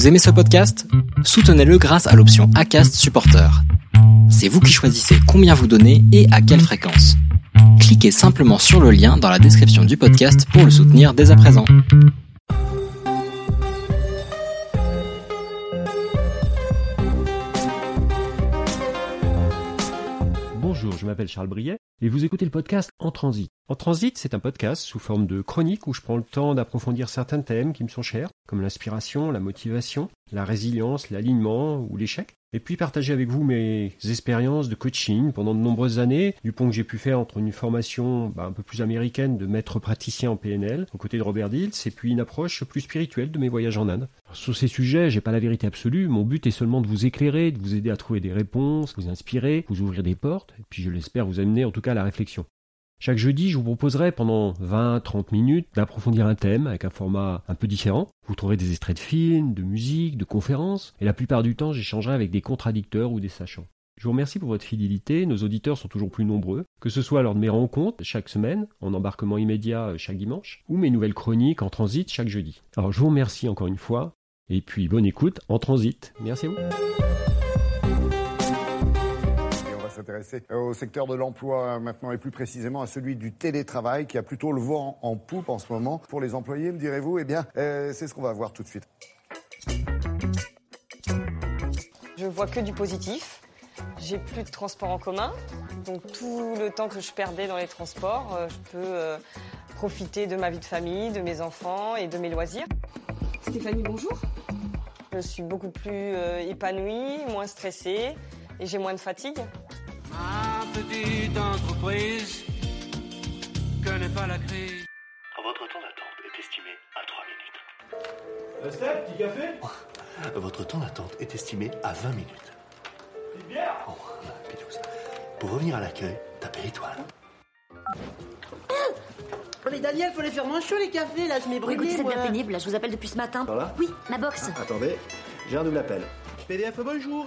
Vous aimez ce podcast? Soutenez-le grâce à l'option ACAST Supporter. C'est vous qui choisissez combien vous donnez et à quelle fréquence. Cliquez simplement sur le lien dans la description du podcast pour le soutenir dès à présent. Bonjour, je m'appelle Charles Briet et vous écoutez le podcast En Transit. En Transit, c'est un podcast sous forme de chronique où je prends le temps d'approfondir certains thèmes qui me sont chers, comme l'inspiration, la motivation, la résilience, l'alignement ou l'échec. Et puis partager avec vous mes expériences de coaching pendant de nombreuses années, du pont que j'ai pu faire entre une formation bah, un peu plus américaine de maître praticien en PNL, aux côtés de Robert Dills, et puis une approche plus spirituelle de mes voyages en Inde. sur ces sujets, j'ai pas la vérité absolue, mon but est seulement de vous éclairer, de vous aider à trouver des réponses, vous inspirer, vous ouvrir des portes, et puis je l'espère vous amener en tout cas à la réflexion. Chaque jeudi, je vous proposerai pendant 20-30 minutes d'approfondir un thème avec un format un peu différent. Vous trouverez des extraits de films, de musique, de conférences, et la plupart du temps, j'échangerai avec des contradicteurs ou des sachants. Je vous remercie pour votre fidélité, nos auditeurs sont toujours plus nombreux, que ce soit lors de mes rencontres chaque semaine, en embarquement immédiat euh, chaque dimanche, ou mes nouvelles chroniques en transit chaque jeudi. Alors je vous remercie encore une fois, et puis bonne écoute en transit. Merci à vous. S'intéresser au secteur de l'emploi maintenant et plus précisément à celui du télétravail qui a plutôt le vent en poupe en ce moment pour les employés, me direz-vous Eh bien, euh, c'est ce qu'on va voir tout de suite. Je vois que du positif. J'ai plus de transport en commun, donc tout le temps que je perdais dans les transports, euh, je peux euh, profiter de ma vie de famille, de mes enfants et de mes loisirs. Stéphanie, bonjour. Je suis beaucoup plus épanouie, moins stressée et j'ai moins de fatigue. Ma petite entreprise connaît pas la crise. Votre temps d'attente est estimé à 3 minutes. Euh, Steph, petit café Votre temps d'attente est estimé à 20 minutes. Petite bière Oh, Pidouze. Pour revenir à l'accueil, tapez étoile. Oh, mais Daniel, faut les faire moins chaud les cafés, là, je m'ai brûlé, écoutez, c'est bien pénible, là, je vous appelle depuis ce matin. Voilà. Oui, ma box. Attendez, j'ai un double appel. PDF, bonjour.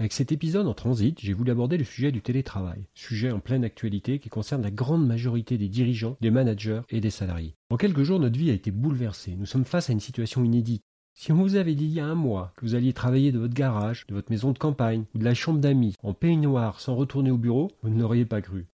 Avec cet épisode en transit, j'ai voulu aborder le sujet du télétravail, sujet en pleine actualité qui concerne la grande majorité des dirigeants, des managers et des salariés. En quelques jours, notre vie a été bouleversée. Nous sommes face à une situation inédite. Si on vous avait dit il y a un mois que vous alliez travailler de votre garage, de votre maison de campagne ou de la chambre d'amis en peignoir sans retourner au bureau, vous ne l'auriez pas cru.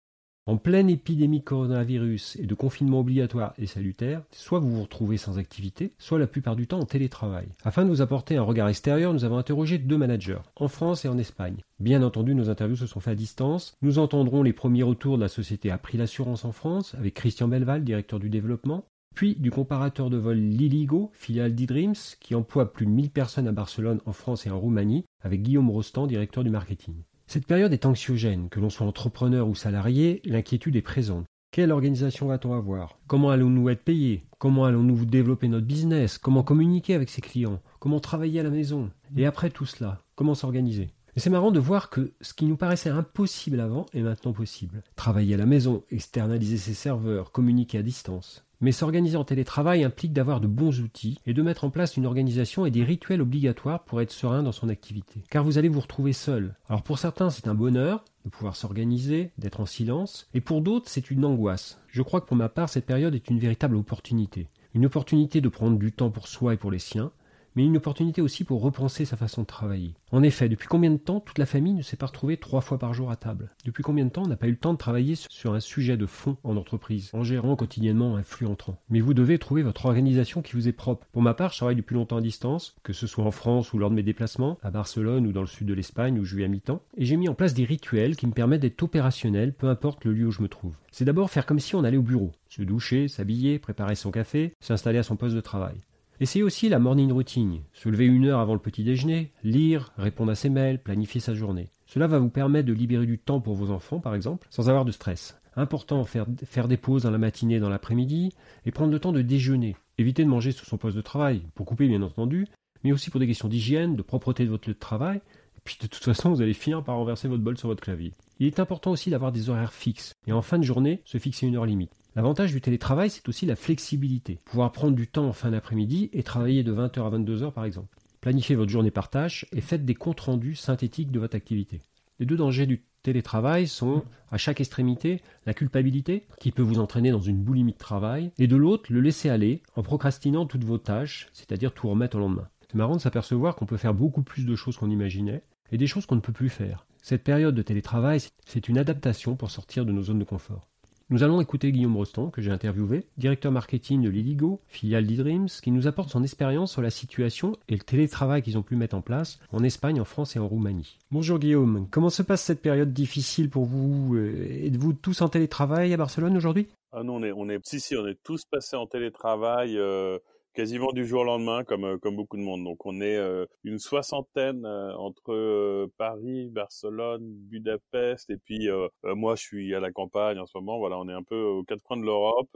En pleine épidémie coronavirus et de confinement obligatoire et salutaire, soit vous vous retrouvez sans activité, soit la plupart du temps en télétravail. Afin de vous apporter un regard extérieur, nous avons interrogé deux managers, en France et en Espagne. Bien entendu, nos interviews se sont faites à distance. Nous entendrons les premiers retours de la société Appris l'assurance en France, avec Christian Belval, directeur du développement, puis du comparateur de vol Liligo, filiale d'eDreams, qui emploie plus de 1000 personnes à Barcelone, en France et en Roumanie, avec Guillaume Rostand, directeur du marketing. Cette période est anxiogène, que l'on soit entrepreneur ou salarié, l'inquiétude est présente. Quelle organisation va-t-on avoir? Comment allons-nous être payés? Comment allons-nous développer notre business? Comment communiquer avec ses clients? Comment travailler à la maison? Et après tout cela, comment s'organiser? Et c'est marrant de voir que ce qui nous paraissait impossible avant est maintenant possible. Travailler à la maison, externaliser ses serveurs, communiquer à distance. Mais s'organiser en télétravail implique d'avoir de bons outils et de mettre en place une organisation et des rituels obligatoires pour être serein dans son activité. Car vous allez vous retrouver seul. Alors pour certains c'est un bonheur de pouvoir s'organiser, d'être en silence, et pour d'autres c'est une angoisse. Je crois que pour ma part cette période est une véritable opportunité. Une opportunité de prendre du temps pour soi et pour les siens, mais une opportunité aussi pour repenser sa façon de travailler. En effet, depuis combien de temps toute la famille ne s'est pas retrouvée trois fois par jour à table? Depuis combien de temps on n'a pas eu le temps de travailler sur un sujet de fond en entreprise, en gérant quotidiennement un flux entrant? Mais vous devez trouver votre organisation qui vous est propre. Pour ma part, je travaille depuis longtemps à distance, que ce soit en France ou lors de mes déplacements, à Barcelone ou dans le sud de l'Espagne où je vis à mi-temps, et j'ai mis en place des rituels qui me permettent d'être opérationnel, peu importe le lieu où je me trouve. C'est d'abord faire comme si on allait au bureau, se doucher, s'habiller, préparer son café, s'installer à son poste de travail. Essayez aussi la morning routine. Se lever une heure avant le petit déjeuner, lire, répondre à ses mails, planifier sa journée. Cela va vous permettre de libérer du temps pour vos enfants, par exemple, sans avoir de stress. Important, faire, des pauses dans la matinée dans l'après-midi, et prendre le temps de déjeuner. Évitez de manger sur son poste de travail, pour couper bien entendu, mais aussi pour des questions d'hygiène, de propreté de votre lieu de travail, et puis de toute façon, vous allez finir par renverser votre bol sur votre clavier. Il est important aussi d'avoir des horaires fixes, et en fin de journée, se fixer une heure limite. L'avantage du télétravail, c'est aussi la flexibilité. Pouvoir prendre du temps en fin d'après-midi et travailler de 20h à 22h par exemple. Planifiez votre journée par tâche et faites des comptes rendus synthétiques de votre activité. Les deux dangers du télétravail sont, à chaque extrémité, la culpabilité, qui peut vous entraîner dans une boulimie de travail, et de l'autre, le laisser aller, en procrastinant toutes vos tâches, c'est-à-dire tout remettre au lendemain. C'est marrant de s'apercevoir qu'on peut faire beaucoup plus de choses qu'on imaginait, et des choses qu'on ne peut plus faire. Cette période de télétravail, c'est une adaptation pour sortir de nos zones de confort. Nous allons écouter Guillaume Broston, que j'ai interviewé, directeur marketing de Liligo, filiale d'eDreams, qui nous apporte son expérience sur la situation et le télétravail qu'ils ont pu mettre en place en Espagne, en France et en Roumanie. Bonjour Guillaume, comment se passe cette période difficile pour vous Êtes-vous tous en télétravail à Barcelone aujourd'hui? Ah non, on est, on est, si, si, on est tous passés en télétravail. Euh quasiment du jour au lendemain, comme euh, comme beaucoup de monde. Donc on est euh, une soixantaine euh, entre Paris, Barcelone, Budapest, et puis moi je suis à la campagne en ce moment. Voilà, on est un peu aux quatre coins de l'Europe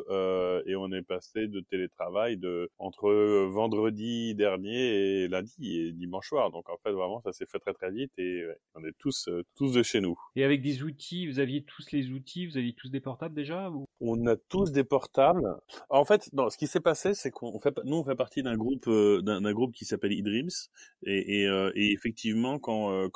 et on est passé de télétravail de entre vendredi dernier et lundi et dimanche soir. Donc en fait vraiment ça s'est fait très très vite et on est tous tous de chez nous. Et avec des outils, vous aviez tous les outils, vous aviez tous des portables déjà On a tous des portables. En fait, non, ce qui s'est passé, c'est qu'on fait nous, on fait partie d'un groupe, euh, d'un groupe qui s'appelle eDreams, et, et, euh, effectivement, quand, euh,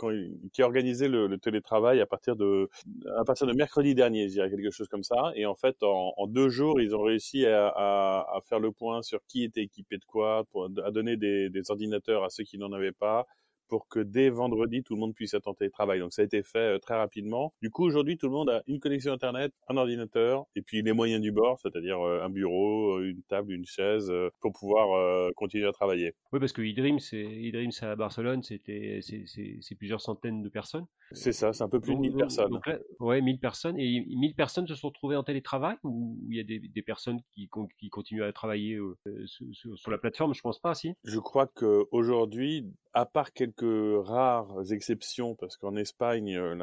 qui a organisé le, le, télétravail à partir de, à partir de mercredi dernier, je dirais quelque chose comme ça, et en fait, en, deux jours, ils ont réussi à, faire le point sur qui était équipé de quoi, à donner des ordinateurs à ceux qui n'en avaient pas, pour que dès vendredi, tout le monde puisse être en télétravail. Donc ça a été fait euh, très rapidement. Du coup, aujourd'hui, tout le monde a une connexion Internet, un ordinateur, et puis les moyens du bord, c'est-à-dire euh, un bureau, euh, une table, une chaise, pour pouvoir continuer à travailler. Oui, parce que eDreams, eDreams à Barcelone, c'était c'est plusieurs centaines de personnes. C'est ça, c'est un peu plus de 1000 personnes. Donc là, ouais, 1000 personnes. Et 1000 personnes se sont retrouvées en télétravail ou il y a des, des personnes qui, qui continuent à travailler sur, sur, la plateforme? Je pense pas, si. Je crois qu'aujourd'hui, à part quelques rares exceptions, parce qu'en Espagne, euh,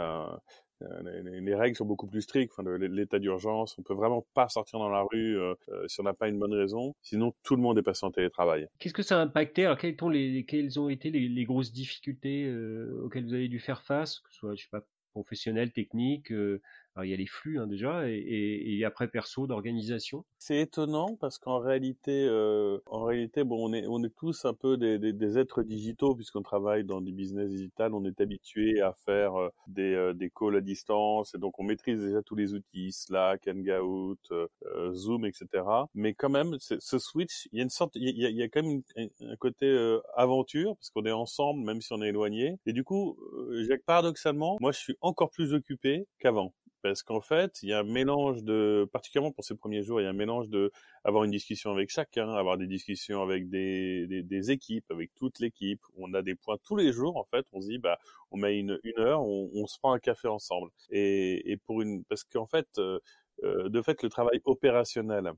euh, les, règles sont beaucoup plus strictes. Enfin, l'état d'urgence, on peut vraiment pas sortir dans la rue euh, si on n'a pas une bonne raison. Sinon, tout le monde est passé en télétravail. Qu'est-ce que ça a impacté? Alors, quelles, ont, été les, les grosses difficultés auxquelles vous avez dû faire face, que ce soit, je sais pas, professionnel, technique il y a les flux hein, déjà, et, après perso d'organisation. C'est étonnant parce qu'en réalité, euh, en réalité, bon, on est tous un peu des, êtres digitaux puisqu'on travaille dans du business digital. On est habitué à faire euh, des euh, des calls à distance et donc on maîtrise déjà tous les outils Slack, Hangout, euh, Zoom, etc. Mais quand même, ce switch, il y a une sorte, il y a, quand même un côté aventure parce qu'on est ensemble même si on est éloigné. Et du coup, paradoxalement, moi, je suis encore plus occupé qu'avant parce qu'en fait, il y a un mélange de, particulièrement pour ces premiers jours, il y a un mélange de avoir une discussion avec chacun, avoir des discussions avec des, des, équipes, avec toute l'équipe. On a des points tous les jours, en fait. On se dit, bah, on met une, une heure, on, on se prend un café ensemble. Et, et pour une, parce qu'en fait, euh, de fait, le travail opérationnel,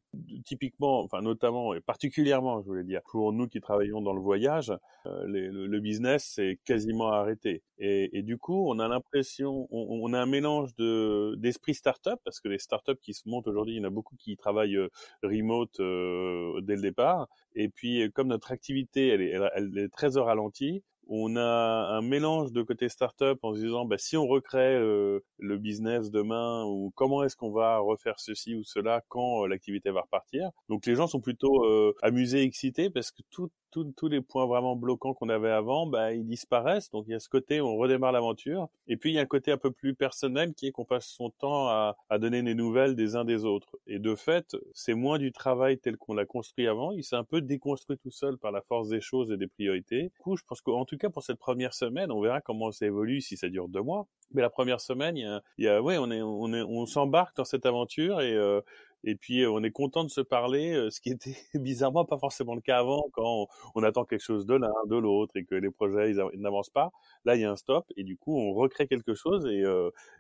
typiquement, enfin notamment et particulièrement, je voulais dire, pour nous qui travaillons dans le voyage, euh, le, business c'est quasiment arrêté. Et, et, du coup, on a l'impression, on, on, a un mélange de d'esprit startup parce que les startups qui se montent aujourd'hui, il y en a beaucoup qui travaillent euh, remote dès le départ. Et puis, comme notre activité, elle est, elle est très au ralenti, on a un mélange de côté startup en se disant bah, si on recrée le business demain ou comment est-ce qu'on va refaire ceci ou cela quand l'activité va repartir? Donc les gens sont plutôt amusés, excités parce que tout, tous les points vraiment bloquants qu'on avait avant, bah, ils disparaissent. Donc il y a ce côté où on redémarre l'aventure. Et puis il y a un côté un peu plus personnel qui est qu'on passe son temps à, donner des nouvelles des uns des autres. Et de fait, c'est moins du travail tel qu'on l'a construit avant. Il s'est un peu déconstruit tout seul par la force des choses et des priorités. Du coup, je pense qu'en tout cas pour cette première semaine, on verra comment ça évolue si ça dure deux mois. Mais la première semaine, il y a, on est, on est, on s'embarque dans cette aventure et euh, et puis on est content de se parler, ce qui était bizarrement pas forcément le cas avant quand on, attend quelque chose de l'un, de l'autre et que les projets ils, n'avancent pas. Là, il y a un stop et du coup on recrée quelque chose et,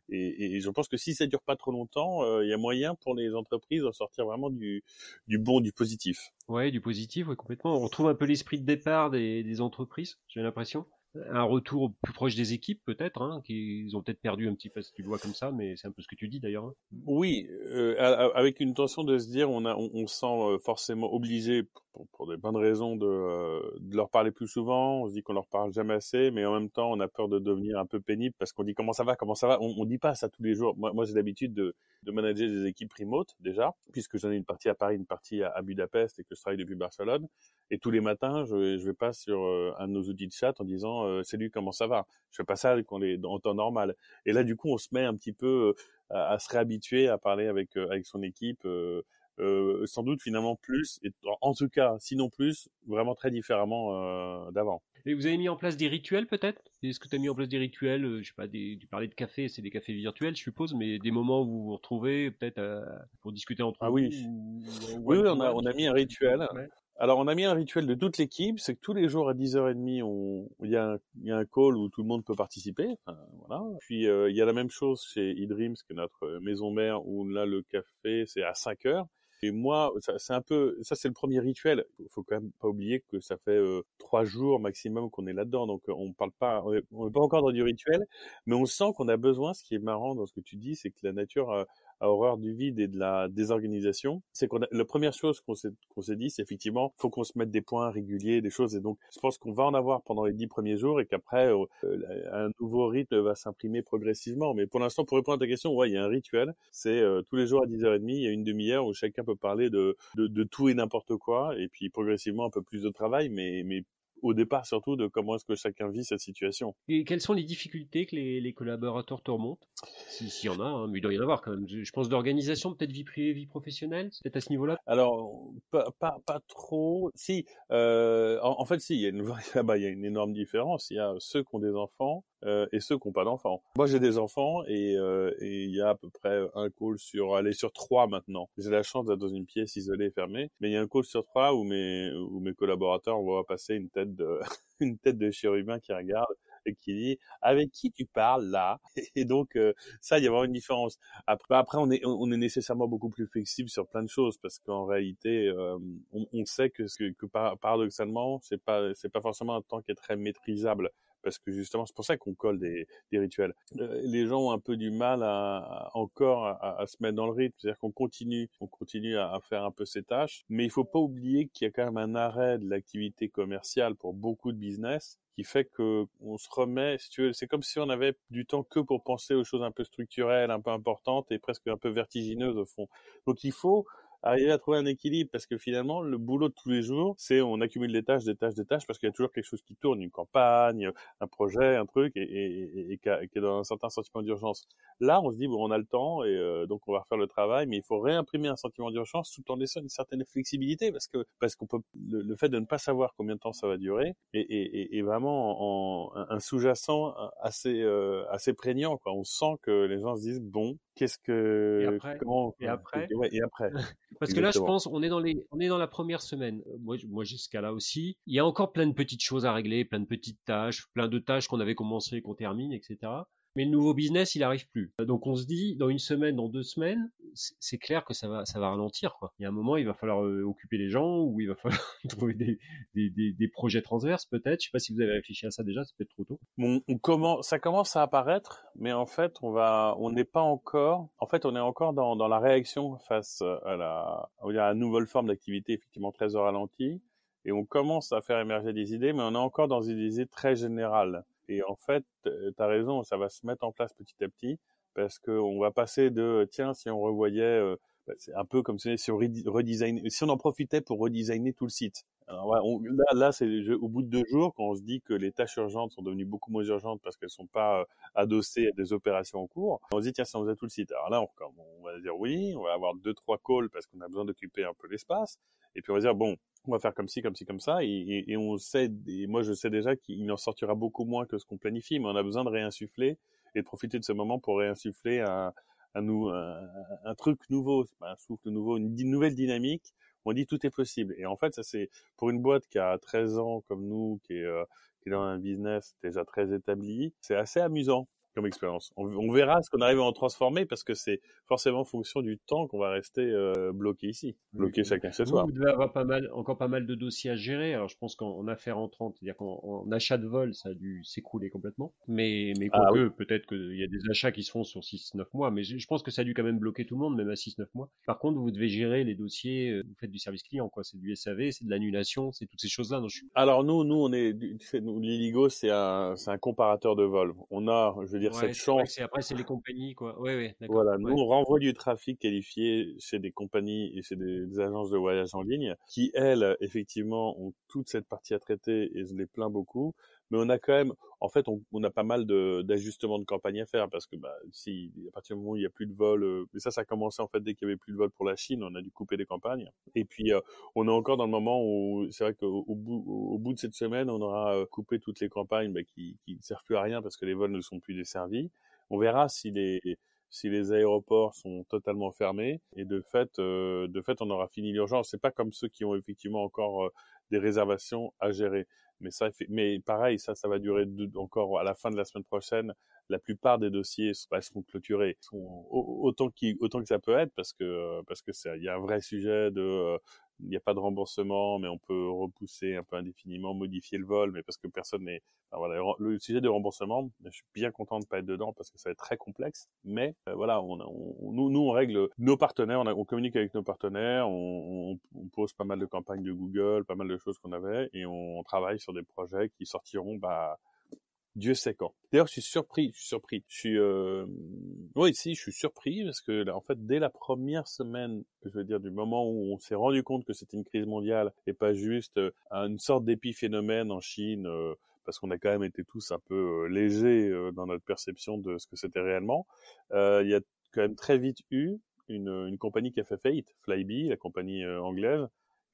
et je pense que si ça dure pas trop longtemps, il y a moyen pour les entreprises de sortir vraiment du, bon, du positif. Ouais, du positif, ouais, complètement. On retrouve un peu l'esprit de départ des entreprises, j'ai l'impression un retour plus proche des équipes peut-être, hein, qu'ils ont peut-être perdu un petit peu, si tu le vois comme ça, mais c'est un peu ce que tu dis d'ailleurs. Hein. Oui, euh, avec une tension de se dire, on, a, on, on se sent euh, forcément obligé, pour, des bonnes raisons, de, euh, de, leur parler plus souvent. On se dit qu'on leur parle jamais assez, mais en même temps, on a peur de devenir un peu pénible parce qu'on dit comment ça va, comment ça va? On, on dit pas ça tous les jours. Moi, j'ai l'habitude de, manager des équipes remote déjà, puisque j'en ai une partie à Paris, une partie à, à Budapest et que je travaille depuis Barcelone. Et tous les matins, je, je vais pas sur un de nos outils de chat en disant euh, salut comment ça va? Je fais pas ça quand on est en temps normal. Et là du coup on se met un petit peu euh, à, à se réhabituer à parler avec euh, avec son équipe. Euh, sans doute finalement plus, et en tout cas, sinon plus, vraiment très différemment d'avant. Et vous avez mis en place des rituels peut-être? Est-ce que tu as mis en place des rituels Je sais pas, des, tu parlais de café, c'est des cafés virtuels, je suppose, mais des moments où vous vous retrouvez peut-être pour discuter entre ah, vous oui. ou- ou Oui, one on a, on a mis un rituel. Ouais. Alors, on a mis un rituel de toute l'équipe, c'est que tous les jours à 10h30, on, il y, a un, call où tout le monde peut participer. Voilà. Puis, euh, il y a la même chose chez eDreams, qui est notre maison mère, où là, le café, c'est à 5 heures. Et moi, c'est un peu, ça c'est le premier rituel. Il faut quand même pas oublier que ça fait euh, trois jours maximum qu'on est là-dedans, donc on parle pas, on est, on est pas encore dans du rituel, mais on sent qu'on a besoin. Ce qui est marrant dans ce que tu dis, c'est que la nature a horreur du vide et de la désorganisation. C'est qu'on la première chose qu'on s'est qu'on s'est dit, c'est effectivement, faut qu'on se mette des points réguliers, des choses. Et donc, je pense qu'on va en avoir pendant les dix premiers jours et qu'après, euh, un nouveau rythme va s'imprimer progressivement. Mais pour l'instant, pour répondre à ta question, ouais, il y a un rituel. C'est euh, tous les jours à 10h30, il y a une demi-heure où chacun peut parler de, de, de tout et n'importe quoi. Et puis, progressivement, un peu plus de travail, mais, mais au départ surtout de comment est-ce que chacun vit cette situation. Et quelles sont les difficultés que les, les collaborateurs te remontent? S'il si y en a, hein, mais il doit y en avoir quand même. Je pense d'organisation, peut-être vie privée, vie professionnelle, peut-être à ce niveau-là? Alors, pas, pas, pas trop. Si, euh, en, en, fait, si, il y, a une, il y a une énorme différence. Il y a ceux qui ont des enfants euh, et ceux qui n'ont pas d'enfants. Moi, j'ai des enfants et, euh, et il y a à peu près un call sur, allez, sur trois maintenant. J'ai la chance d'être dans une pièce isolée et fermée, mais il y a un call sur trois où mes, où mes collaborateurs vont passer une tête de, une tête de chérubin qui regarde et qui dit avec qui tu parles là? Et donc euh, ça il y a vraiment une différence après après on est on est nécessairement beaucoup plus flexible sur plein de choses parce qu'en réalité euh, on, on, sait que, que, que paradoxalement c'est pas c'est pas forcément un temps qui est très maîtrisable parce que justement c'est pour ça qu'on colle des, rituels. Euh, les gens ont un peu du mal encore à, se mettre dans le rythme, c'est-à-dire qu'on continue, on continue à, faire un peu ses tâches, mais il faut pas oublier qu'il y a quand même un arrêt de l'activité commerciale pour beaucoup de business qui fait que on se remet, si c'est comme si on avait du temps que pour penser aux choses un peu structurelles, un peu importantes et presque un peu vertigineuses au fond. Donc il faut arriver à trouver un équilibre parce que finalement le boulot de tous les jours c'est on accumule des tâches des tâches des tâches parce qu'il y a toujours quelque chose qui tourne une campagne un projet un truc et, et, et, et qui est dans un certain sentiment d'urgence. Là on se dit bon on a le temps et euh, donc on va refaire le travail mais il faut réimprimer un sentiment d'urgence tout en laissant une certaine flexibilité parce que parce qu'on peut le, le, fait de ne pas savoir combien de temps ça va durer et vraiment en, en, un sous-jacent assez euh, assez prégnant quoi. On sent que les gens se disent bon qu'est-ce que et après, comment et après, ouais, et après? parce que là je pense on est dans les on est dans la première semaine. Moi moi jusqu'à là aussi. Il y a encore plein de petites choses à régler plein de petites tâches plein de tâches qu'on avait commencé qu'on termine etc mais le nouveau business, il arrive plus. Donc on se dit, dans une semaine, dans deux semaines, c'est clair que ça va, ça va ralentir. Quoi. Il y a un moment, il va falloir occuper les gens ou il va falloir trouver des, des, projets transverses peut-être. Je sais pas si vous avez réfléchi à ça déjà, c'est peut-être trop tôt. On commence, ça commence à apparaître, mais en fait, on va, on n'est pas encore. En fait, on est encore dans, dans la réaction face à la, à la nouvelle forme d'activité effectivement très au ralenti. Et on commence à faire émerger des idées, mais on est encore dans des idées très générales. Et en fait, tu as raison, ça va se mettre en place petit à petit parce qu'on va passer de tiens, si on revoyait, euh, c'est un peu comme si on redesign, si on en profitait pour redesigner tout le site. Là, là c'est au bout de deux jours quand on se dit que les tâches urgentes sont devenues beaucoup moins urgentes parce qu'elles sont pas euh, adossées à des opérations en cours. On se dit tiens, si on faisait tout le site. Alors là, on, on va dire oui, on va avoir deux trois calls parce qu'on a besoin d'occuper un peu l'espace. Et puis on va dire bon, on va faire comme ci, comme ci, comme ça, et on sait, et moi je sais déjà qu'il en sortira beaucoup moins que ce qu'on planifie, mais on a besoin de réinsuffler et de profiter de ce moment pour réinsuffler un, un, un, un truc nouveau, un souffle nouveau, une, une nouvelle dynamique. On dit tout est possible. Et en fait, ça c'est pour une boîte qui a 13 ans comme nous, qui est, euh, qui est dans un business déjà très établi, c'est assez amusant comme expérience. On, on, verra ce qu'on arrive à en transformer parce que c'est forcément en fonction du temps qu'on va rester euh, bloqué ici, bloqué chacun chez soi. Vous devez avoir pas mal, encore pas mal de dossiers à gérer. Alors je pense qu'en affaires entrantes, c'est-à-dire qu'en achat de vol, ça a dû s'écrouler complètement. Mais mais Ah peut-être qu'il y a des achats qui se font sur 6-9 mois, mais je, je pense que ça a dû quand même bloquer tout le monde, même à 6-9 mois. Par contre, vous devez gérer les dossiers, euh, vous faites du service client, quoi. C'est du SAV, c'est de l'annulation, c'est toutes ces choses-là. Je. Alors nous, nous, on est, nous, l'Iligo, c'est un, comparateur de vol. On a, je dire, Ouais, cette chance vrai après, c'est les compagnies, quoi. Ouais, ouais. Voilà, nous on renvoie du trafic qualifié chez des compagnies et chez des, des agences de voyage en ligne qui, elles, effectivement, ont toute cette partie à traiter et je les plains beaucoup. Mais on a quand même, en fait, on, a pas mal d'ajustements de, campagne à faire parce que bah, si à partir du moment où il n'y a plus de vol, euh, mais ça, ça a commencé en fait dès qu'il y avait plus de vol pour la Chine, on a dû couper des campagnes. Et puis, euh, on est encore dans le moment où c'est vrai qu'au bout, au bout de cette semaine, on aura euh, coupé toutes les campagnes bah, qui, qui ne servent plus à rien parce que les vols ne sont plus desservis. On verra si les si les aéroports sont totalement fermés et de fait de fait on aura fini l'urgence c'est pas comme ceux qui ont effectivement encore des réservations à gérer mais ça, mais pareil, ça, ça va durer encore à la fin de la semaine prochaine. La plupart des dossiers seront clôturés, autant, autant que ça peut être, parce que parce que il y a un vrai sujet de il n'y a pas de remboursement, mais on peut repousser un peu indéfiniment, modifier le vol, mais parce que personne n'est. voilà, le sujet de remboursement, je suis bien content de pas être dedans parce que ça va être très complexe. Mais euh, voilà, on, on, nous, nous, on règle nos partenaires, on, on communique avec nos partenaires, on, on, pose pas mal de campagnes de Google, pas mal de choses qu'on avait, et on travaille sur des projets qui sortiront bah, Dieu sait quand. D'ailleurs, je suis surpris, je suis surpris. Je suis, euh... oui, je suis surpris parce que, en fait, dès la première semaine, je veux dire, du moment où on s'est rendu compte que c'était une crise mondiale et pas juste euh, une sorte d'épiphénomène en Chine, euh, parce qu'on a quand même été tous un peu euh, légers dans notre perception de ce que c'était réellement, il y a quand même très vite eu une, une compagnie qui a fait faillite, Flybe, la compagnie anglaise,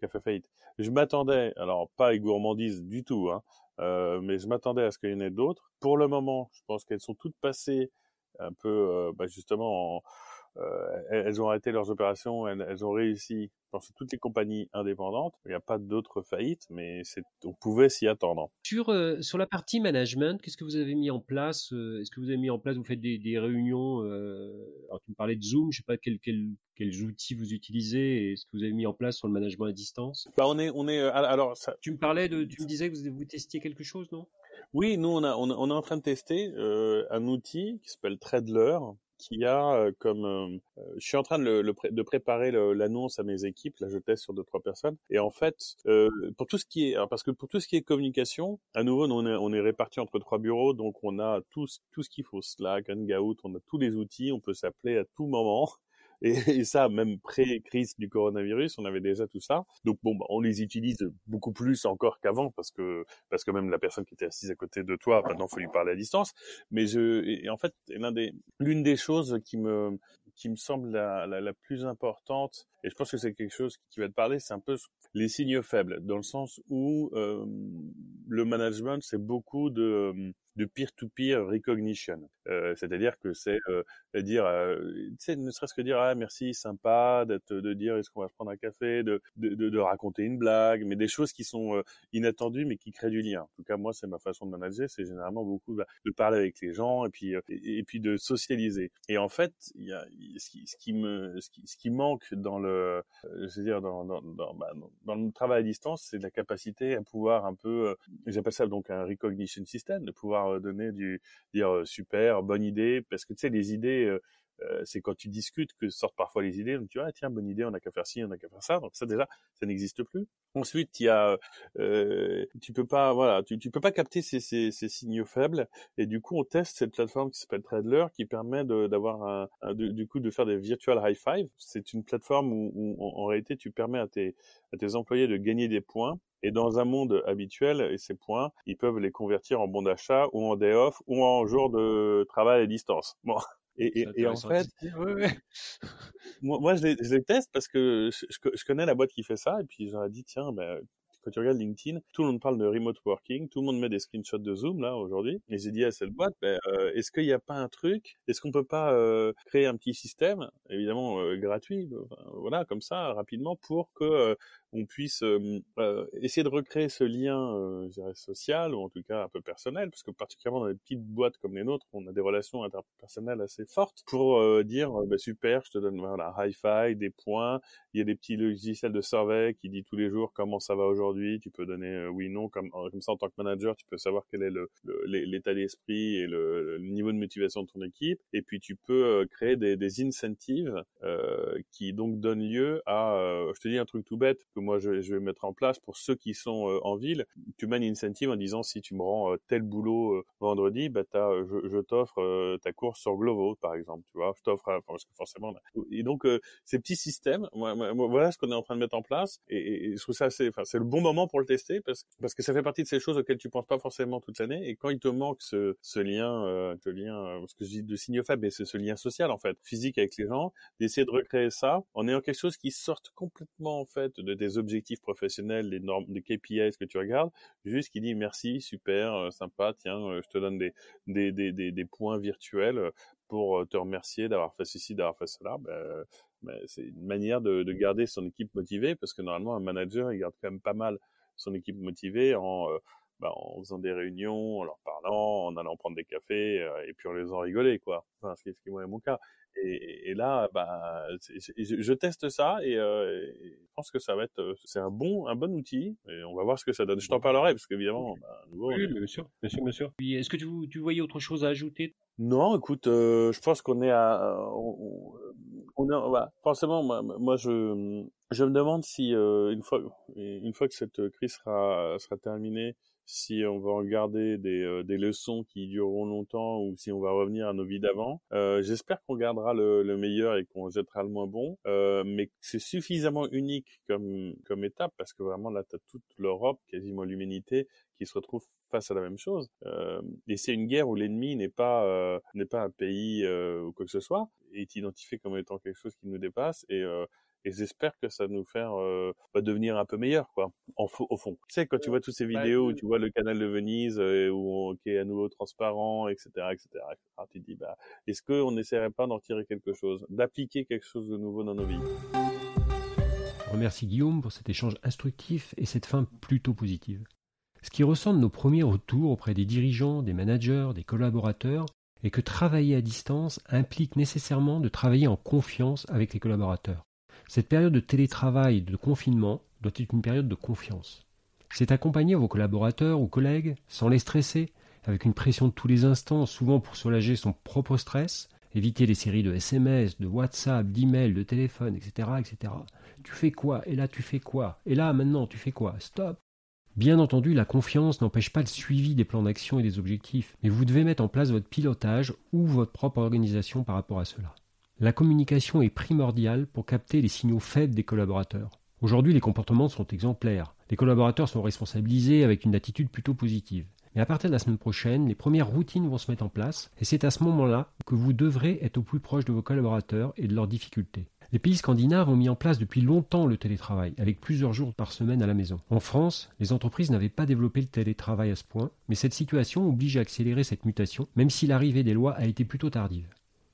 fait faillite. Je m'attendais, alors pas avec gourmandise du tout, hein, euh, mais je m'attendais à ce qu'il y en ait d'autres. Pour le moment, je pense qu'elles sont toutes passées un peu, euh, bah justement, en, euh, elles ont arrêté leurs opérations, elles, ont réussi. Je pense que toutes les compagnies indépendantes, il n'y a pas d'autres faillites, mais on pouvait s'y attendre. Sur euh, sur la partie management, qu'est-ce que vous avez mis en place euh, Est-ce que vous avez mis en place Vous faites des, des réunions Alors tu me parlais de Zoom, je sais pas quels quels outils vous utilisez et ce que vous avez mis en place sur le management à distance? Bah on est on est alors ça... Tu me parlais de, tu me disais que vous vous testiez quelque chose, non? Oui, nous on a on, on est en train de tester un outil qui s'appelle Treadler qui a comme je suis en train de, de préparer l'annonce à mes équipes. Là je teste sur deux trois personnes. Et en fait pour tout ce qui est parce que pour tout ce qui est communication à nouveau on est on est répartis entre trois bureaux. Donc on a tout tout ce qu'il faut. Slack Hangout on a tous les outils. On peut s'appeler à tout moment et, et ça, même pré-crise du coronavirus, on avait déjà tout ça. Donc bon, bah, on les utilise beaucoup plus encore qu'avant parce que parce que même la personne qui était assise à côté de toi, maintenant faut lui parler à distance. Mais je, et en fait, l'un des, l'une des choses qui me qui me semble la, la, la, plus importante, et je pense que c'est quelque chose qui va te parler, c'est un peu les signes faibles, dans le sens où euh, le management, c'est beaucoup de de peer-to-peer recognition. Euh, c'est-à-dire que c'est euh, dire, euh, ne serait-ce que dire ah merci, sympa, de dire est-ce qu'on va se prendre un café, de, de, de, raconter une blague, mais des choses qui sont euh, inattendues mais qui créent du lien. En tout cas, moi, c'est ma façon de manager, c'est généralement beaucoup de parler avec les gens et puis et, puis de socialiser. Et en fait, y a ce qui, ce qui me ce qui, ce qui manque dans le, veux dire dans dans dans, bah, dans le travail à distance, c'est la capacité à pouvoir un peu, j'appelle ça donc un recognition system, de pouvoir euh, donner du dire euh, super, bonne idée, parce que tu sais les idées euh, c'est quand tu discutes que sortent parfois les idées. Donc tu vois, ah, tiens, bonne idée, on a qu'à faire ci, on a qu'à faire ça. Donc ça déjà, ça n'existe plus. Ensuite, il y a, euh, tu peux pas, voilà, tu, tu peux pas capter ces, ces, ces, signaux faibles. Et du coup, on teste cette plateforme qui s'appelle Tradler, qui permet d'avoir un, du coup, de faire des virtual high five. C'est une plateforme où, où en, réalité, tu permets à tes, à tes employés de gagner des points et dans un monde habituel, et ces points, ils peuvent les convertir en bons d'achat ou en day off ou en jour de travail à distance. Bon. Et, et, et en fait, moi, moi je, les, je, les, teste parce que je, je, connais la boîte qui fait ça et puis j'aurais dit tiens ben quand tu regardes LinkedIn, tout le monde parle de remote working, tout le monde met des screenshots de Zoom là aujourd'hui. Et j'ai dit à cette boîte, ben, euh, est-ce qu'il n'y a pas un truc? Est-ce qu'on peut pas euh, créer un petit système, évidemment euh, gratuit, voilà, comme ça, rapidement, pour que on puisse essayer de recréer ce lien, je dirais, social ou en tout cas un peu personnel, parce que particulièrement dans des petites boîtes comme les nôtres, on a des relations interpersonnelles assez fortes, pour dire, ben, super, je te donne voilà, hi-fi, des points, il y a des petits logiciels de survey qui dit tous les jours comment ça va aujourd'hui tu peux donner euh, oui non comme ça en tant que manager, tu peux savoir quel est l'état d'esprit et le, niveau de motivation de ton équipe. Et puis tu peux euh, créer des, des incentives euh, qui donc donnent lieu à je te dis un truc tout bête que moi je, vais mettre en place pour ceux qui sont en ville, tu mets une incentive en disant si tu me rends tel boulot vendredi, bah as, je, t'offre ta course sur Glovo par exemple, tu vois, je t'offre forcément et donc ces petits systèmes, voilà ce qu'on est en train de mettre en place. Et, et je trouve ça c'est le bon moment pour le tester parce, parce que ça fait partie de ces choses auxquelles tu penses pas forcément toute l'année. Et quand il te manque ce, ce lien, euh, ce lien, euh, ce que je dis de signe faible, mais c'est ce lien social en fait, physique avec les gens, d'essayer de recréer ça en ayant quelque chose qui sorte complètement en fait de des objectifs professionnels, des normes, des KPIs que tu regardes, juste qui dit merci, super, euh, sympa, tiens, euh, je te donne des des, des, des, des points virtuels pour te remercier d'avoir fait ceci, d'avoir fait cela. Ben, c'est une manière de, de, garder son équipe motivée parce que normalement un manager il garde quand même pas mal son équipe motivée en euh, en faisant des réunions, en leur parlant, en allant prendre des cafés euh, et puis en les faisant rigoler quoi. Enfin, ce qui, ce qui est mon cas. Et, et là, bah, je, je, teste ça et, euh, et, je pense que ça va être, c'est un bon, un bon outil. Et on va voir ce que ça donne. Je t'en parlerai parce qu'évidemment, bah, nouveau, oui, bien sûr, bien sûr, bien sûr. Est-ce que tu, tu voyais autre chose à ajouter? Non, écoute, euh, je pense qu'on est à, on, on bah, forcément, moi, je, je me demande si euh, une fois, une fois que cette crise sera, sera terminée, si on va en garder des, euh, des leçons qui dureront longtemps ou si on va revenir à nos vies d'avant. Euh, J'espère qu'on gardera le, le, meilleur et qu'on jettera le moins bon, euh, mais c'est suffisamment unique comme, comme étape parce que vraiment là, tu as toute l'Europe, quasiment l'humanité, qui se retrouve face à la même chose. Euh, et c'est une guerre où l'ennemi n'est pas euh, n'est pas un pays euh, ou quoi que ce soit, est identifié comme étant quelque chose qui nous dépasse et euh, et j'espère que ça va nous faire euh, bah, devenir un peu meilleur quoi en au fond. Tu sais quand tu vois toutes ces vidéos où tu vois le canal de Venise euh, où on, qui est à nouveau transparent etc etc, etc. tu te dis bah est-ce qu'on n'essaierait pas d'en tirer quelque chose d'appliquer quelque chose de nouveau dans nos vies? Je remercie Guillaume pour cet échange instructif et cette fin plutôt positive. Ce qui ressent de nos premiers retours auprès des dirigeants, des managers, des collaborateurs, est que travailler à distance implique nécessairement de travailler en confiance avec les collaborateurs. Cette période de télétravail et de confinement doit être une période de confiance. C'est accompagner vos collaborateurs ou collègues sans les stresser, avec une pression de tous les instants, souvent pour soulager son propre stress, éviter les séries de SMS, de WhatsApp, d'emails, de téléphone, etc., etc. Tu fais quoi? Et là, tu fais quoi? Et là, maintenant, tu fais quoi? Stop Bien entendu, la confiance n'empêche pas le suivi des plans d'action et des objectifs, mais vous devez mettre en place votre pilotage ou votre propre organisation par rapport à cela. La communication est primordiale pour capter les signaux faibles des collaborateurs. Aujourd'hui, les comportements sont exemplaires. Les collaborateurs sont responsabilisés avec une attitude plutôt positive. Mais à partir de la semaine prochaine, les premières routines vont se mettre en place, et c'est à ce moment-là que vous devrez être au plus proche de vos collaborateurs et de leurs difficultés. Les pays scandinaves ont mis en place depuis longtemps le télétravail, avec plusieurs jours par semaine à la maison. En France, les entreprises n'avaient pas développé le télétravail à ce point, mais cette situation oblige à accélérer cette mutation, même si l'arrivée des lois a été plutôt tardive.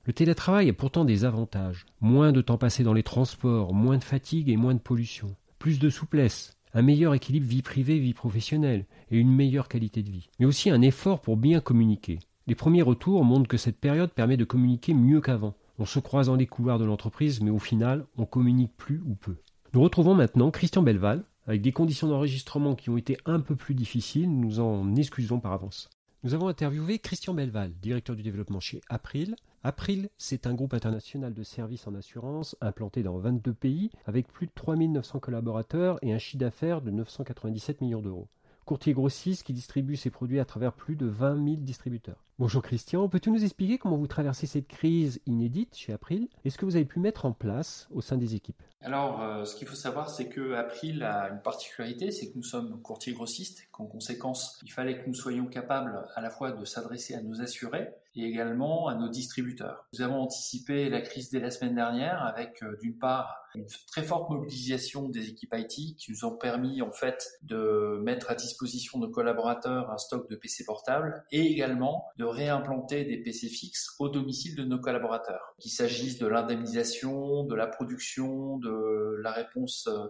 Le télétravail a pourtant des avantages. Moins de temps passé dans les transports, moins de fatigue et moins de pollution. Plus de souplesse, un meilleur équilibre vie privée-vie professionnelle et une meilleure qualité de vie. Mais aussi un effort pour bien communiquer. Les premiers retours montrent que cette période permet de communiquer mieux qu'avant. On se croise dans les couloirs de l'entreprise, mais au final, on communique plus ou peu. Nous retrouvons maintenant Christian Belval, avec des conditions d'enregistrement qui ont été un peu plus difficiles, nous en excusons par avance. Nous avons interviewé Christian Belval, directeur du développement chez April. April, c'est un groupe international de services en assurance implanté dans 22 pays avec plus de 3900 collaborateurs et un chiffre d'affaires de 997 millions d'euros courtier grossiste qui distribue ses produits à travers plus de 20 000 distributeurs. Bonjour Christian, peux-tu nous expliquer comment vous traversez cette crise inédite chez April et ce que vous avez pu mettre en place au sein des équipes? Alors, euh, ce qu'il faut savoir, c'est que April a une particularité, c'est que nous sommes courtier grossiste, qu'en conséquence, il fallait que nous soyons capables à la fois de s'adresser à nos assurés et également à nos distributeurs. Nous avons anticipé la crise dès la semaine dernière avec euh, d'une part une très forte mobilisation des équipes IT qui nous ont permis en fait de mettre à disposition de nos collaborateurs un stock de PC portables et également de réimplanter des PC fixes au domicile de nos collaborateurs. Qu'il s'agisse de l'indemnisation, de la production, de la réponse euh,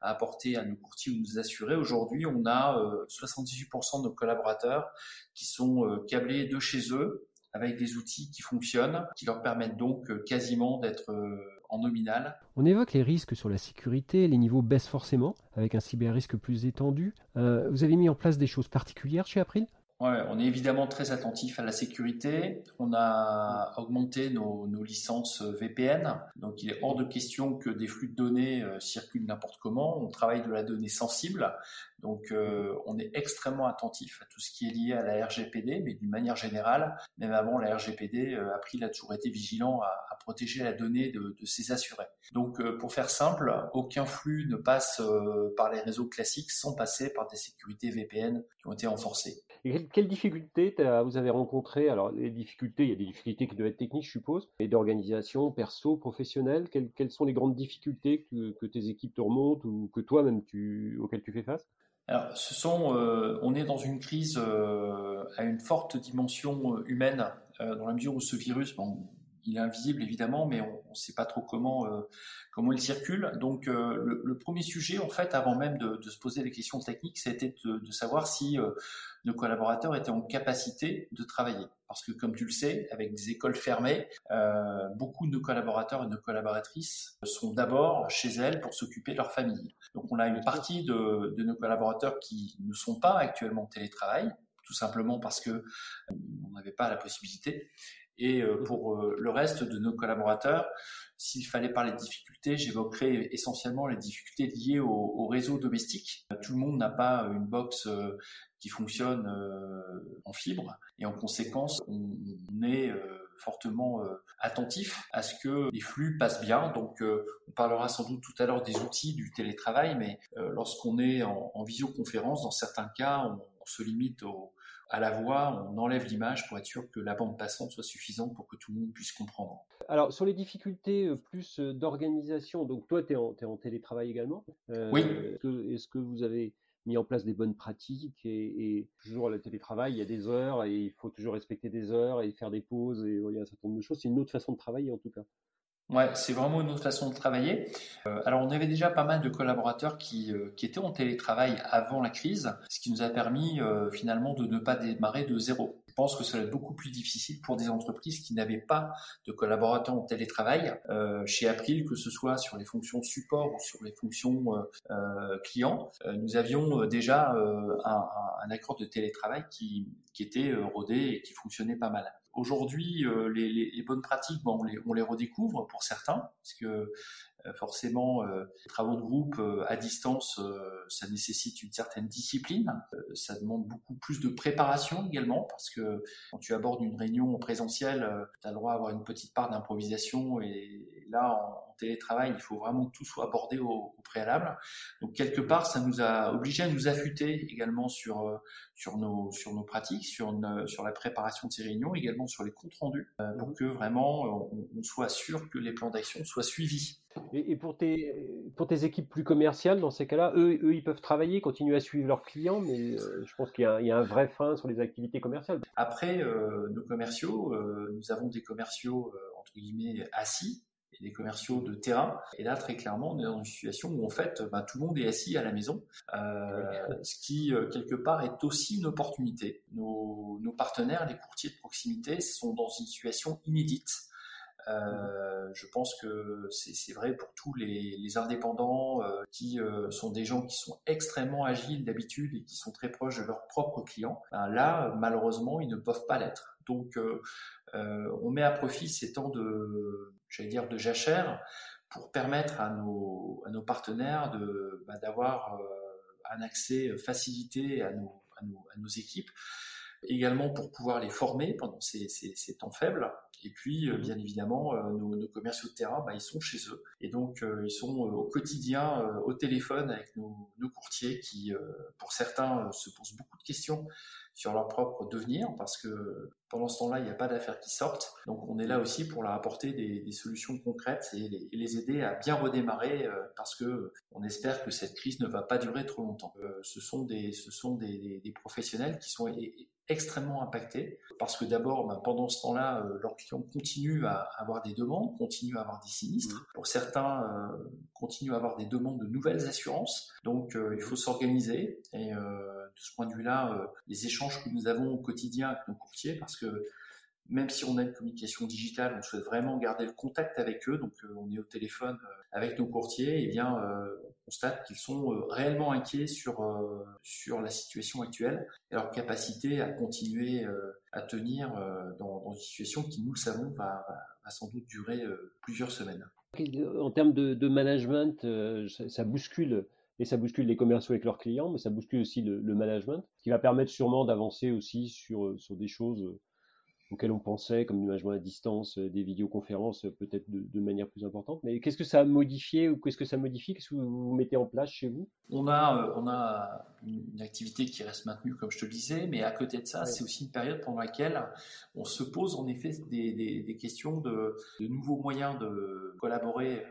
à apporter à nos courtiers ou nos assurés. Aujourd'hui, on a 78% euh, de nos collaborateurs qui sont câblés de chez eux avec des outils qui fonctionnent, qui leur permettent donc euh, quasiment d'être euh, en nominal. On évoque les risques sur la sécurité, les niveaux baissent forcément, avec un cyber-risque plus étendu. Euh, vous avez mis en place des choses particulières chez April? Ouais, on est évidemment très attentif à la sécurité. On a augmenté nos, nos, licences VPN. Donc, il est hors de question que des flux de données euh, circulent n'importe comment. On travaille de la donnée sensible. Donc, euh, on est extrêmement attentif à tout ce qui est lié à la RGPD, mais d'une manière générale, même avant la RGPD, euh, April a toujours été vigilant à, à protéger la donnée de, de ses assurés. Donc, euh, pour faire simple, aucun flux ne passe euh, par les réseaux classiques sans passer par des sécurités VPN qui ont été renforcées. Quelles difficultés vous avez rencontrées Alors, les difficultés, il y a des difficultés qui doivent être techniques, je suppose, et d'organisation, perso, professionnelle. Quelles, sont les grandes difficultés que, tes équipes te remontent ou que toi-même tu, auxquelles tu fais face? Alors, ce sont, euh, on est dans une crise euh, à une forte dimension humaine, euh, dans la mesure où ce virus, il est invisible évidemment, mais on ne sait pas trop comment euh, comment il circule. Donc euh, le, le, premier sujet, en fait, avant même de, de se poser les questions techniques, c'était de, de, savoir si euh, nos collaborateurs étaient en capacité de travailler. Parce que comme tu le sais, avec des écoles fermées, beaucoup de nos collaborateurs et de nos collaboratrices sont d'abord chez elles pour s'occuper de leur famille. Donc on a une partie de, de nos collaborateurs qui ne sont pas actuellement en télétravail, tout simplement parce que on n'avait pas la possibilité. Et pour le reste de nos collaborateurs, s'il fallait parler de difficultés, j'évoquerais essentiellement les difficultés liées au, au, réseau domestique. Tout le monde n'a pas une box qui fonctionne en fibre et en conséquence, on, est fortement attentif à ce que les flux passent bien. Donc, on parlera sans doute tout à l'heure des outils du télétravail, mais lorsqu'on est en, en, visioconférence, dans certains cas, on, on se limite au, à la voix, on enlève l'image pour être sûr que la bande passante soit suffisante pour que tout le monde puisse comprendre. Alors, sur les difficultés plus d'organisation, donc toi, tu es, es, en télétravail également. Euh, oui. Est-ce que, est que, vous avez mis en place des bonnes pratiques et, et, toujours le télétravail, il y a des heures et il faut toujours respecter des heures et faire des pauses et il y a un certain nombre de choses. C'est une autre façon de travailler en tout cas. Ouais, c'est vraiment une autre façon de travailler. Euh, alors, on avait déjà pas mal de collaborateurs qui, euh, qui étaient en télétravail avant la crise, ce qui nous a permis euh, finalement de ne pas démarrer de zéro. Je pense que ça va être beaucoup plus difficile pour des entreprises qui n'avaient pas de collaborateurs en télétravail. Chez April, que ce soit sur les fonctions support ou sur les fonctions clients, nous avions déjà un, un, accord de télétravail qui, qui était rodé et qui fonctionnait pas mal. Aujourd'hui, euh, les, bonnes pratiques, bon, on, les, on les redécouvre pour certains, parce que euh, forcément, euh, les travaux de groupe à distance, ça nécessite une certaine discipline. ça demande beaucoup plus de préparation également, parce que quand tu abordes une réunion en présentiel, tu as le droit à avoir une petite part d'improvisation, et là, en, en, télétravail, il faut vraiment que tout soit abordé au, au, préalable. Donc quelque part, ça nous a obligé à nous affûter également sur sur nos sur nos pratiques, sur une, sur la préparation de ces réunions, également sur les comptes rendus, euh, pour que vraiment on, on, soit sûr que les plans d'action soient suivis. Et, et, pour, tes, pour tes équipes plus commerciales, dans ces cas-là, eux, eux, ils peuvent travailler, continuer à suivre leurs clients, mais euh, je pense qu'il y, y, a un vrai frein sur les activités commerciales. Après, euh, nos commerciaux, euh, nous avons des commerciaux, entre guillemets, assis, et des commerciaux de terrain. Et là, très clairement, on est dans une situation où en fait, bah, tout le monde est assis à la maison, euh, ce qui euh, quelque part est aussi une opportunité. Nos, nos, partenaires, les courtiers de proximité, sont dans une situation inédite. Euh, je pense que c'est vrai pour tous les, indépendants euh, qui euh, sont des gens qui sont extrêmement agiles d'habitude et qui sont très proches de leurs propres clients. Ben là, malheureusement, ils ne peuvent pas l'être. Donc, on met à profit ces temps de, j'allais dire, de jachère pour permettre à nos, partenaires de bah, d'avoir un accès facilité à nos équipes également pour pouvoir les former pendant ces, ces, ces temps faibles. Et puis, euh, bien évidemment, euh, nos, nos, commerciaux de terrain, bah, ils sont chez eux. Et donc, euh, ils sont au quotidien au téléphone avec nos, nos courtiers qui, pour certains, se posent beaucoup de questions sur leur propre devenir parce que pendant ce temps-là, il n'y a pas d'affaires qui sortent. Donc, on est là aussi pour leur apporter des, des solutions concrètes et les, et les, aider à bien redémarrer euh, parce que on espère que cette crise ne va pas durer trop longtemps. Euh, ce sont des, ce sont des, des professionnels qui sont extrêmement impactés parce que d'abord, ben, pendant ce temps-là, euh, leurs clients continuent à avoir des demandes, continuent à avoir des sinistres. Pour certains, euh, continuent à avoir des demandes de nouvelles assurances. Donc, euh, il faut s'organiser. Et de ce point de vue-là, les échanges que nous avons au quotidien avec nos courtiers, parce que même si on a une communication digitale, on souhaite vraiment garder le contact avec eux. Donc, on est au téléphone avec nos courtiers. Et eh bien, on constate qu'ils sont réellement inquiets sur sur la situation actuelle et leur capacité à continuer à tenir dans, une situation qui, nous le savons, va, sans doute durer plusieurs semaines. En termes de, management, ça, bouscule et ça bouscule les commerciaux avec leurs clients, mais ça bouscule aussi le, le management, qui va permettre sûrement d'avancer aussi sur, sur des choses auxquels on pensait, comme l'imagement à distance, euh, des vidéoconférences euh, peut-être de, manière plus importante. Mais qu'est-ce que ça a modifié ou qu'est-ce que ça modifie? Qu'est-ce que vous, mettez en place chez vous? On a, euh, on a une activité qui reste maintenue, comme je te le disais, mais à côté de ça, c'est aussi une période pendant laquelle on se pose en effet des, questions de, de, nouveaux moyens de collaborer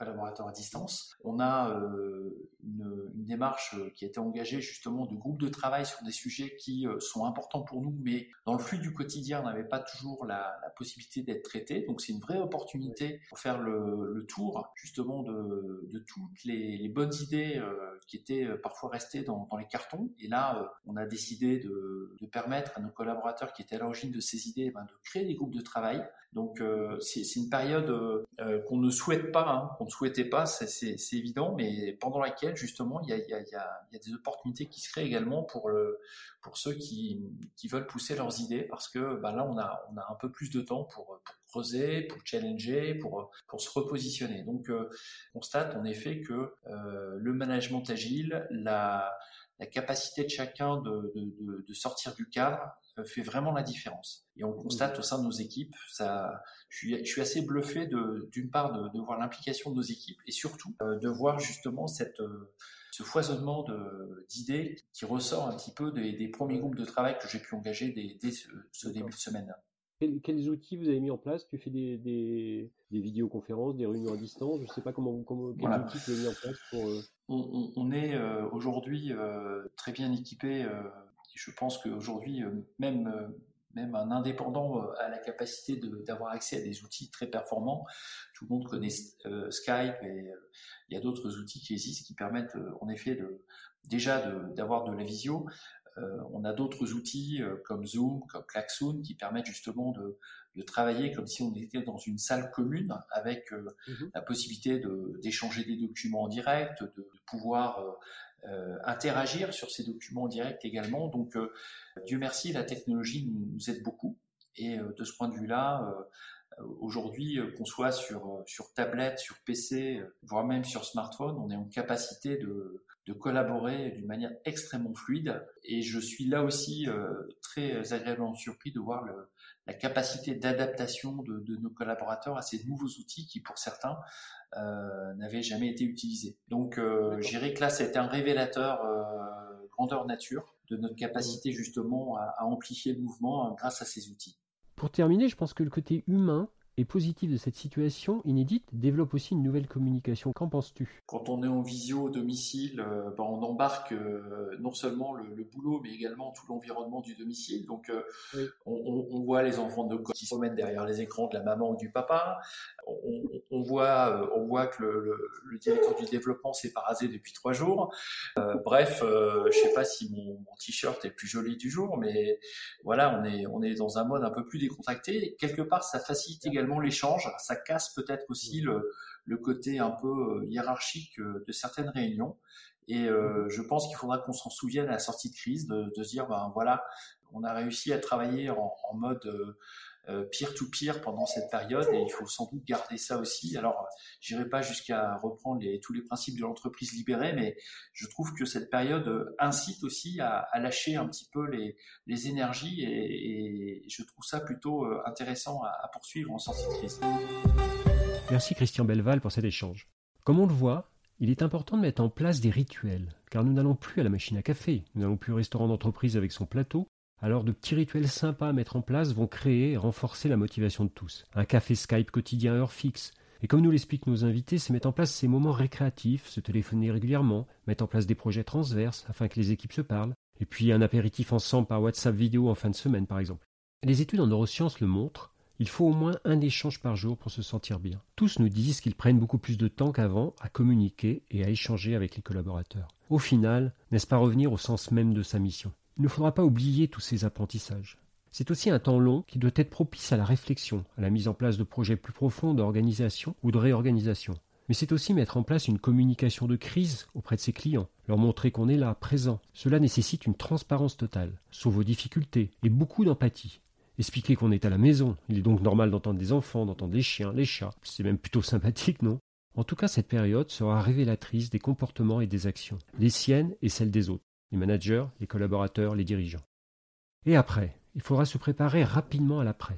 collaborateurs à distance. On a euh, une, démarche euh, qui a été engagée justement de groupes de travail sur des sujets qui euh, sont importants pour nous, mais dans le flux du quotidien, on n'avait pas toujours la, possibilité d'être traités. Donc c'est une vraie opportunité pour faire le, tour justement de, toutes les, bonnes idées qui étaient parfois restées dans, les cartons. Et là, on a décidé de, permettre à nos collaborateurs qui étaient à l'origine de ces idées ben, de créer des groupes de travail. Donc c'est une période qu'on ne souhaite pas, hein, qu'on souhaitait pas, c'est évident, mais pendant laquelle justement il y a, y, a, y a, des opportunités qui se créent également pour, le, pour ceux qui, qui veulent pousser leurs idées, parce que bah, là on a, on a un peu plus de temps pour, pour creuser, pour challenger, pour, pour se repositionner. Donc euh, on constate en effet que euh, le management agile, la, la capacité de chacun de, de, de, sortir du cadre euh, fait vraiment la différence. Et on constate au sein de nos équipes, ça, je suis, je suis assez bluffé d'une part de, de, voir l'implication de nos équipes et surtout euh, de voir justement cette, euh, ce foisonnement d'idées qui ressort un petit peu des, des, premiers groupes de travail que j'ai pu engager dès, dès ce, début de semaine. Quels, quels, outils vous avez mis en place? Tu fais des, des, des, vidéoconférences, des réunions à distance Je ne sais pas comment, comment quels outils vous avez mis en place pour. On, est aujourd'hui très bien équipé je pense qu'aujourd'hui, euh, même, euh, même un indépendant euh, a la capacité d'avoir accès à des outils très performants. Tout le monde connaît Skype et il y a d'autres outils qui existent qui permettent en effet déjà d'avoir de, la visio. on a d'autres outils comme Zoom, comme Klaxoon qui permettent justement de, de, travailler comme si on était dans une salle commune avec mmh la possibilité d'échanger des documents en direct, de, pouvoir euh, interagir sur ces documents en direct également. Donc, euh, Dieu merci, la technologie nous, aide beaucoup. Et euh, de ce point de vue-là, aujourd'hui, qu'on soit sur, sur tablette, sur PC, voire même sur smartphone, on est en capacité de, de collaborer d'une manière extrêmement fluide. Et je suis là aussi très agréablement surpris de voir le, la capacité d'adaptation de, de, nos collaborateurs à ces nouveaux outils qui, pour certains, euh, n'avait jamais été utilisé. Donc, euh, j'irais que là, ça a été un révélateur euh, grandeur nature de notre capacité justement à, à amplifier le mouvement euh, grâce à ces outils. Pour terminer, je pense que le côté humain et positif de cette situation inédite développe aussi une nouvelle communication. Qu'en penses-tu? Quand on est en visio au domicile, euh, ben on embarque euh, non seulement le, le, boulot, mais également tout l'environnement du domicile. Donc, euh, oui. on, on, voit les enfants de qui se promènent derrière les écrans de la maman ou du papa. On, on voit, on voit que le, le, le, directeur du développement s'est pas rasé depuis trois jours. bref, je sais pas si mon, mon t-shirt est le plus joli du jour, mais voilà, on est, on est dans un mode un peu plus décontracté. quelque part, ça facilite également l'échange, ça casse peut-être aussi le, le, côté un peu euh, hiérarchique euh, de certaines réunions. Et euh, je pense qu'il faudra qu'on s'en souvienne à la sortie de crise, de, de, se dire, ben voilà, on a réussi à travailler en, en mode euh, peer-to-peer pendant cette période et il faut sans doute garder ça aussi. Alors, j'irai pas jusqu'à reprendre tous les principes de l'entreprise libérée, mais je trouve que cette période euh, incite aussi à, lâcher un petit peu les, énergies et, et, je trouve ça plutôt euh, intéressant à, à poursuivre en sortie de crise. Merci Christian Belval pour cet échange. Comme on le voit, il est important de mettre en place des rituels, car nous n'allons plus à la machine à café, nous n'allons plus au restaurant d'entreprise avec son plateau, alors de petits rituels sympas à mettre en place vont créer et renforcer la motivation de tous. Un café Skype quotidien à heure fixe. Et comme nous l'expliquent nos invités, c'est mettre en place ces moments récréatifs, se téléphoner régulièrement, mettre en place des projets transverses afin que les équipes se parlent, et puis un apéritif ensemble par WhatsApp vidéo en fin de semaine par exemple. Les études en neurosciences le montrent, il faut au moins un échange par jour pour se sentir bien. Tous nous disent qu'ils prennent beaucoup plus de temps qu'avant à communiquer et à échanger avec les collaborateurs. Au final, n'est-ce pas revenir au sens même de sa mission? Il ne faudra pas oublier tous ces apprentissages. C'est aussi un temps long qui doit être propice à la réflexion, à la mise en place de projets plus profonds d'organisation ou de réorganisation. Mais c'est aussi mettre en place une communication de crise auprès de ses clients, leur montrer qu'on est là, présent. Cela nécessite une transparence totale, sur vos difficultés, et beaucoup d'empathie. Expliquer qu'on est à la maison, il est donc normal d'entendre des enfants, d'entendre des chiens, les chats, c'est même plutôt sympathique, non? En tout cas, cette période sera révélatrice des comportements et des actions, les siennes et celles des autres, les managers, les collaborateurs, les dirigeants. Et après, il faudra se préparer rapidement à l'après.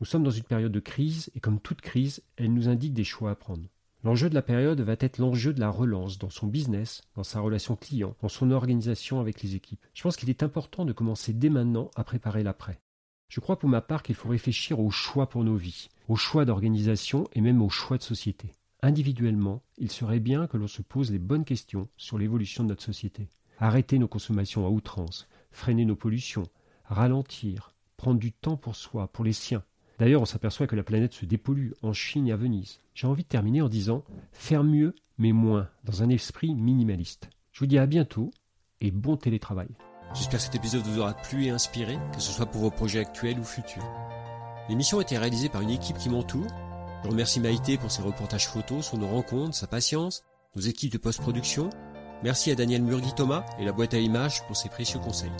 Nous sommes dans une période de crise, et comme toute crise, elle nous indique des choix à prendre. L'enjeu de la période va être l'enjeu de la relance dans son business, dans sa relation client, dans son organisation avec les équipes. Je pense qu'il est important de commencer dès maintenant à préparer l'après. Je crois pour ma part qu'il faut réfléchir aux choix pour nos vies, aux choix d'organisation et même aux choix de société. Individuellement, il serait bien que l'on se pose les bonnes questions sur l'évolution de notre société. Arrêter nos consommations à outrance, freiner nos pollutions, ralentir, prendre du temps pour soi, pour les siens, D'ailleurs, on s'aperçoit que la planète se dépollue en Chine et à Venise. J'ai envie de terminer en disant faire mieux, mais moins, dans un esprit minimaliste. Je vous dis à bientôt et bon télétravail. J'espère que cet épisode vous aura plu et inspiré, que ce soit pour vos projets actuels ou futurs. L'émission a été réalisée par une équipe qui m'entoure. Je remercie Maïté pour ses reportages photos sur nos rencontres, sa patience, nos équipes de post-production. Merci à Daniel Murgui-Thomas et la boîte à images pour ses précieux conseils.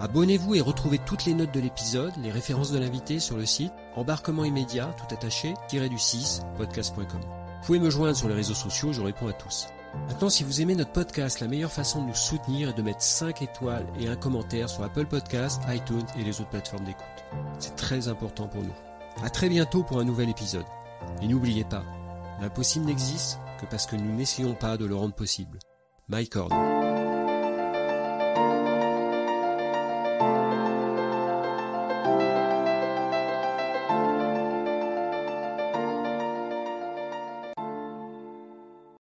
Abonnez-vous et retrouvez toutes les notes de l'épisode, les références de l'invité sur le site embarquement immédiat tout attaché du 6 podcast.com. Vous pouvez me joindre sur les réseaux sociaux, je réponds à tous. Maintenant, si vous aimez notre podcast, la meilleure façon de nous soutenir est de mettre 5 étoiles et un commentaire sur Apple Podcasts, iTunes et les autres plateformes d'écoute. C'est très important pour nous. À très bientôt pour un nouvel épisode. Et n'oubliez pas, l'impossible n'existe que parce que nous n'essayons pas de le rendre possible. My